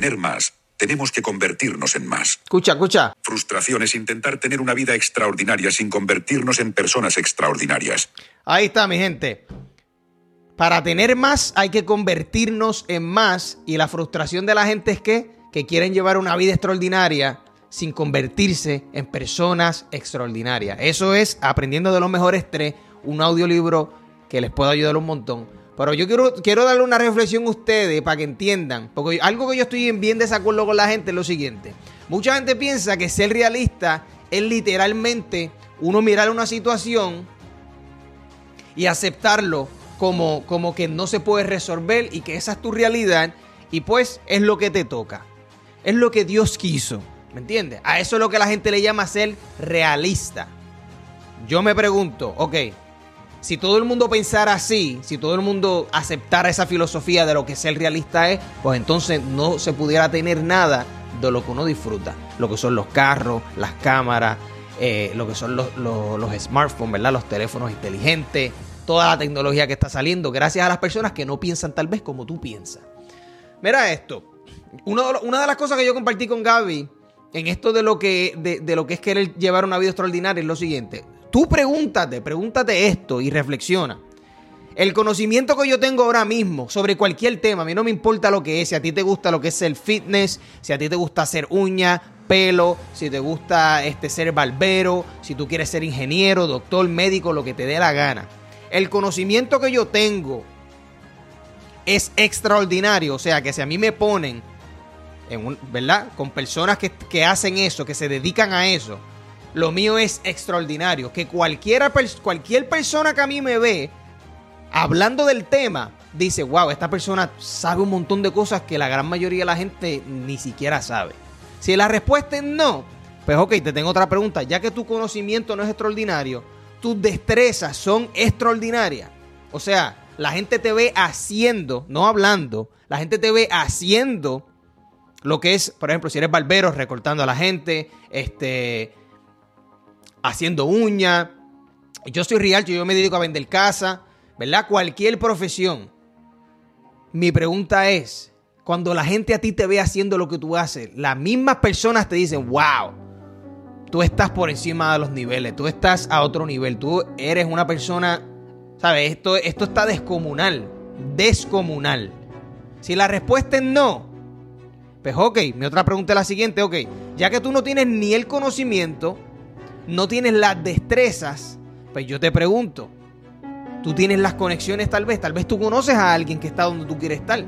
tener más, tenemos que convertirnos en más. Escucha, escucha. Frustración es intentar tener una vida extraordinaria sin convertirnos en personas extraordinarias. Ahí está, mi gente. Para tener más hay que convertirnos en más y la frustración de la gente es que, que quieren llevar una vida extraordinaria sin convertirse en personas extraordinarias. Eso es Aprendiendo de los Mejores Tres, un audiolibro que les puede ayudar un montón. Pero yo quiero, quiero darle una reflexión a ustedes para que entiendan. Porque algo que yo estoy en bien desacuerdo con la gente es lo siguiente. Mucha gente piensa que ser realista es literalmente uno mirar una situación y aceptarlo como, como que no se puede resolver y que esa es tu realidad y pues es lo que te toca. Es lo que Dios quiso. ¿Me entiendes? A eso es lo que la gente le llama ser realista. Yo me pregunto, ok, si todo el mundo pensara así, si todo el mundo aceptara esa filosofía de lo que ser realista es, pues entonces no se pudiera tener nada de lo que uno disfruta. Lo que son los carros, las cámaras, eh, lo que son los, smartphones, ¿verdad? Los teléfonos inteligentes, toda la tecnología que está saliendo, gracias a las personas que no piensan tal vez como tú piensas. Mira esto. una de las cosas que yo compartí con Gaby en esto de lo que, de, lo que es querer llevar una vida extraordinaria es lo siguiente. Tú pregúntate, pregúntate esto y reflexiona. El conocimiento que yo tengo ahora mismo sobre cualquier tema, a mí no me importa lo que es, si a ti te gusta lo que es el fitness, si a ti te gusta hacer uña, pelo, si te gusta este, ser barbero, si tú quieres ser ingeniero, doctor, médico, lo que te dé la gana. El conocimiento que yo tengo es extraordinario, o sea que si a mí me ponen ¿verdad? Con personas que, que, hacen eso, que se dedican a eso. Lo mío es extraordinario. Que cualquiera, cualquier persona que a mí me ve hablando del tema, dice, wow, esta persona sabe un montón de cosas que la gran mayoría de la gente ni siquiera sabe. Si la respuesta es no, pues ok, te tengo otra pregunta. Ya que tu conocimiento no es extraordinario, tus destrezas son extraordinarias. O sea, la gente te ve haciendo, no hablando, la gente te ve haciendo lo que es, por ejemplo, si eres barbero, recortando a la gente, este, haciendo uña. Yo soy real, yo me dedico a vender casa, ¿verdad? Cualquier profesión. Mi pregunta es, cuando la gente a ti te ve haciendo lo que tú haces, las mismas personas te dicen, wow, tú estás por encima de los niveles, tú estás a otro nivel, tú eres una persona, ¿sabes? Esto, esto está descomunal, descomunal. Si la respuesta es no, pues ok, mi otra pregunta es la siguiente, ok, ya que tú no tienes ni el conocimiento, no tienes las destrezas, pues yo te pregunto, tú tienes las conexiones tal vez, tal vez tú conoces a alguien que está donde tú quieres estar,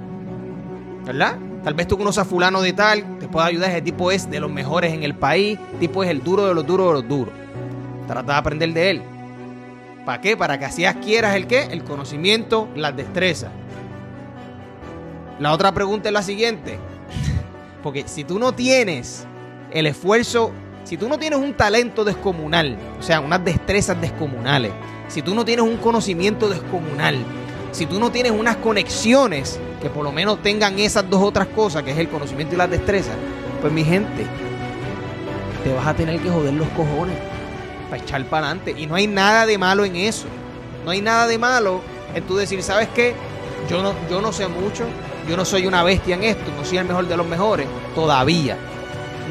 ¿verdad? Tal vez tú conoces a fulano de tal, te puede ayudar, ese tipo es de los mejores en el país, tipo es el duro de los duros de los duros. Trata de aprender de él. ¿Para qué? Para que así adquieras el qué? El conocimiento, las destrezas. La otra pregunta es la siguiente. Porque si tú no tienes el esfuerzo, si tú no tienes un talento descomunal, o sea, unas destrezas descomunales, si tú no tienes un conocimiento descomunal, si tú no tienes unas conexiones que por lo menos tengan esas dos otras cosas, que es el conocimiento y las destrezas, pues mi gente, te vas a tener que joder los cojones para echar para adelante. Y no hay nada de malo en eso. No hay nada de malo en tú decir, ¿sabes qué? Yo no, yo no sé mucho, yo no soy una bestia en esto, no soy el mejor de los mejores, todavía.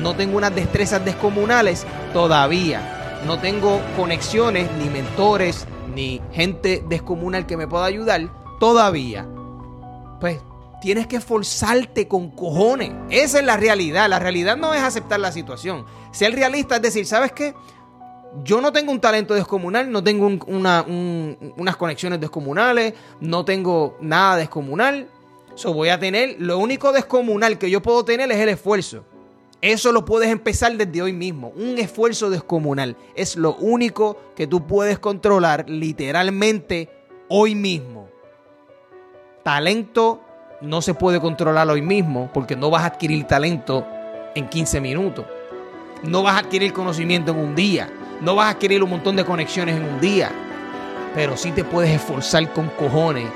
No tengo unas destrezas descomunales, todavía. No tengo conexiones, ni mentores, ni gente descomunal que me pueda ayudar, todavía. Pues tienes que esforzarte con cojones. Esa es la realidad. La realidad no es aceptar la situación. Ser realista es decir, ¿sabes qué? Yo no tengo un talento descomunal, no tengo unas conexiones descomunales, no tengo nada descomunal, So voy a tener, lo único descomunal que yo puedo tener es el esfuerzo. Eso lo puedes empezar desde hoy mismo. Un esfuerzo descomunal es lo único que tú puedes controlar literalmente hoy mismo. Talento no se puede controlar hoy mismo porque no vas a adquirir talento en 15 minutos. No vas a adquirir conocimiento en un día. No vas a adquirir un montón de conexiones en un día. Pero sí te puedes esforzar con cojones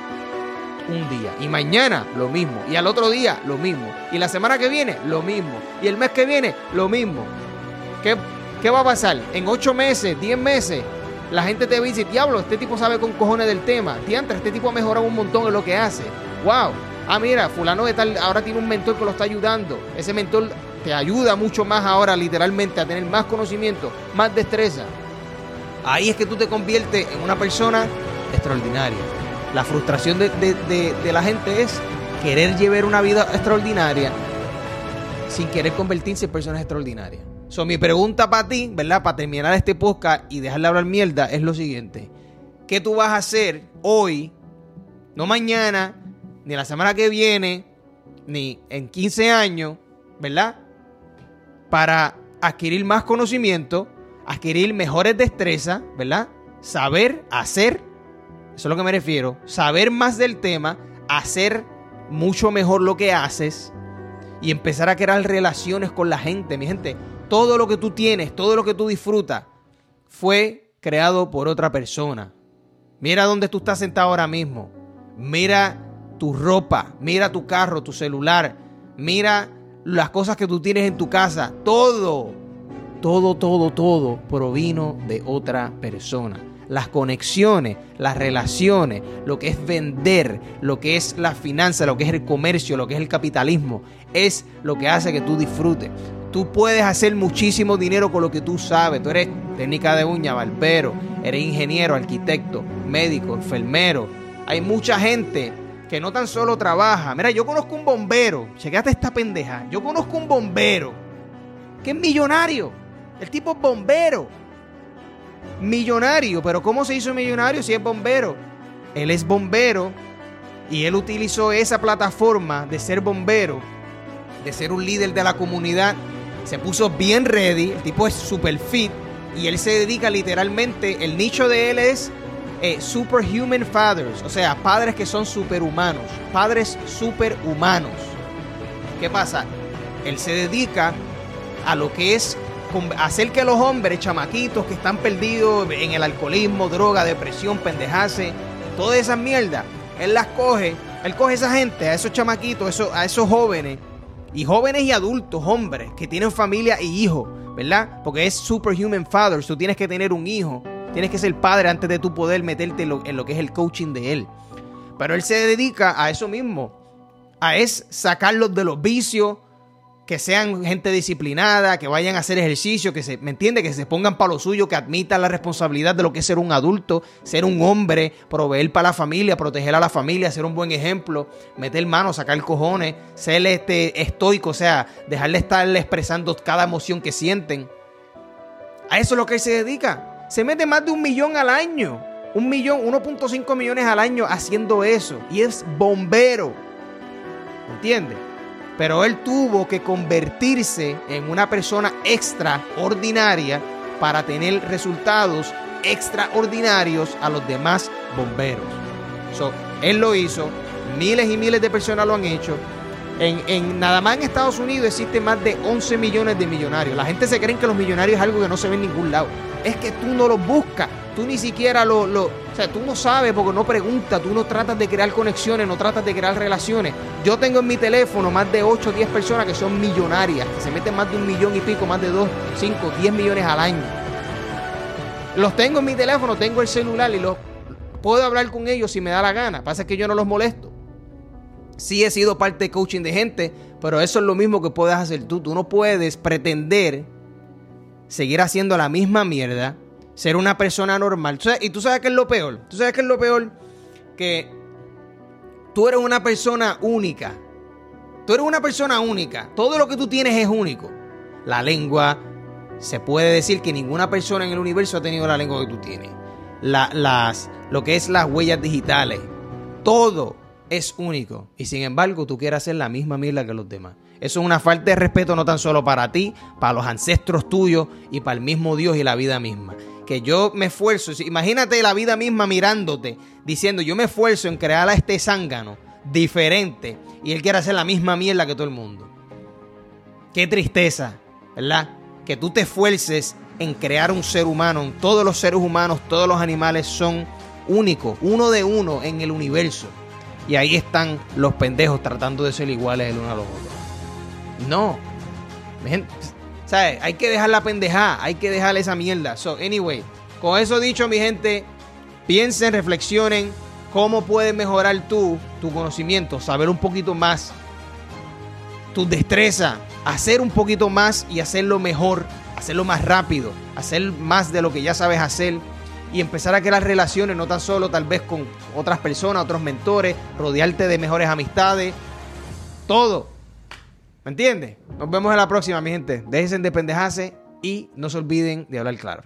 un día. Y mañana lo mismo. Y al otro día lo mismo. Y la semana que viene lo mismo. Y el mes que viene lo mismo. ¿Qué, qué va a pasar? En ocho meses, diez meses, la gente te dice, diablo, este tipo sabe con cojones del tema. Diantra, este tipo ha mejorado un montón en lo que hace. Wow. Ah, mira, fulano de tal ahora tiene un mentor que lo está ayudando. Ese mentor te ayuda mucho más ahora literalmente a tener más conocimiento, más destreza. Ahí es que tú te conviertes en una persona extraordinaria. La frustración de, de la gente es querer llevar una vida extraordinaria sin querer convertirse en personas extraordinarias. So, mi pregunta para ti, ¿verdad? Para terminar este podcast y dejarle hablar mierda, es lo siguiente. ¿Qué tú vas a hacer hoy, no mañana, ni la semana que viene, ni en 15 años, ¿verdad? Para adquirir más conocimiento, adquirir mejores destrezas, ¿verdad? Saber hacer, eso es lo que me refiero, saber más del tema, hacer mucho mejor lo que haces y empezar a crear relaciones con la gente, mi gente todo lo que tú tienes, todo lo que tú disfrutas, fue creado por otra persona. Mira dónde tú estás sentado ahora mismo. Mira tu ropa, mira tu carro, tu celular, mira las cosas que tú tienes en tu casa. Todo, todo, todo, todo provino de otra persona. Las conexiones, las relaciones, lo que es vender, lo que es la finanza, lo que es el comercio, lo que es el capitalismo, es lo que hace que tú disfrutes. Tú puedes hacer muchísimo dinero con lo que tú sabes. Tú eres técnica de uña, barbero, eres ingeniero, arquitecto, médico, enfermero. Hay mucha gente que no tan solo trabaja. Mira, yo conozco un bombero. Chequate esta pendeja. Yo conozco un bombero que es millonario. El tipo es bombero. Millonario. Pero ¿cómo se hizo millonario si es bombero? Él es bombero y él utilizó esa plataforma de ser bombero, de ser un líder de la comunidad se puso bien ready, el tipo es super fit y él se dedica literalmente, el nicho de él es eh, superhuman fathers, o sea, padres que son superhumanos, padres superhumanos. ¿Qué pasa? Él se dedica a lo que es hacer que los hombres, chamaquitos que están perdidos en el alcoholismo, droga, depresión, pendejase, todas esas mierdas, él las coge, él coge a esa gente, a esos chamaquitos, a esos jóvenes, y jóvenes y adultos, hombres, que tienen familia y hijos, ¿verdad? Porque es superhuman fathers, tú tienes que tener un hijo, tienes que ser padre antes de tú poder meterte en lo, en lo que es el coaching de él. Pero él se dedica a eso mismo, a es sacarlos de los vicios, que sean gente disciplinada, que vayan a hacer ejercicio, que se, ¿me entiende? Que se pongan para lo suyo, que admitan la responsabilidad de lo que es ser un adulto, ser un hombre, proveer para la familia, proteger a la familia, ser un buen ejemplo, meter manos, sacar cojones, ser este estoico, o sea, dejarle estarle expresando cada emoción que sienten. A eso es lo que se dedica. Se mete más de un millón al año. Un millón, 1.5 millones al año haciendo eso. Y es bombero. ¿Me entiendes? Pero él tuvo que convertirse en una persona extraordinaria para tener resultados extraordinarios a los demás bomberos. él lo hizo, miles y miles de personas lo han hecho. En, en, nada más en Estados Unidos existen más de 11 millones de millonarios. La gente se cree que los millonarios es algo que no se ve en ningún lado. Es que tú no los buscas tú ni siquiera lo, o sea, tú no sabes porque no preguntas, tú no tratas de crear conexiones, no tratas de crear relaciones. Yo tengo en mi teléfono más de 8 o 10 personas que son millonarias, que se meten más de un millón y pico, más de 2, 5, 10 millones al año. Los tengo en mi teléfono, tengo el celular y los puedo hablar con ellos si me da la gana. Pasa que yo no los molesto. Sí he sido parte de coaching de gente, pero eso es lo mismo que puedes hacer tú. Tú no puedes pretender seguir haciendo la misma mierda ser una persona normal. Y tú sabes qué es lo peor. Tú sabes qué es lo peor. Que tú eres una persona única. Tú eres una persona única. Todo lo que tú tienes es único. La lengua. Se puede decir que ninguna persona en el universo ha tenido la lengua que tú tienes. las, lo que es las huellas digitales. Todo es único. Y sin embargo, tú quieres hacer la misma mierda que los demás. Eso es una falta de respeto no tan solo para ti, para los ancestros tuyos y para el mismo Dios y la vida misma que yo me esfuerzo. Imagínate la vida misma mirándote, diciendo yo me esfuerzo en crear a este zángano diferente y él quiere hacer la misma mierda que todo el mundo. Qué tristeza, ¿verdad? Que tú te esfuerces en crear un ser humano. Todos los seres humanos, todos los animales son únicos, uno de uno en el universo. Y ahí están los pendejos tratando de ser iguales el uno a los otros. No. ¿Sabes? Hay que dejar la pendejada, hay que dejar esa mierda. So, anyway, con eso dicho, mi gente, piensen, reflexionen, ¿Cómo puedes mejorar tú tu conocimiento? Saber un poquito más, tu destreza, hacer un poquito más y hacerlo mejor, hacerlo más rápido, hacer más de lo que ya sabes hacer y empezar a crear relaciones, no tan solo tal vez con otras personas, otros mentores, rodearte de mejores amistades, todo. ¿Me entiendes? Nos vemos en la próxima, mi gente. Déjense de pendejarse y no se olviden de hablar claro.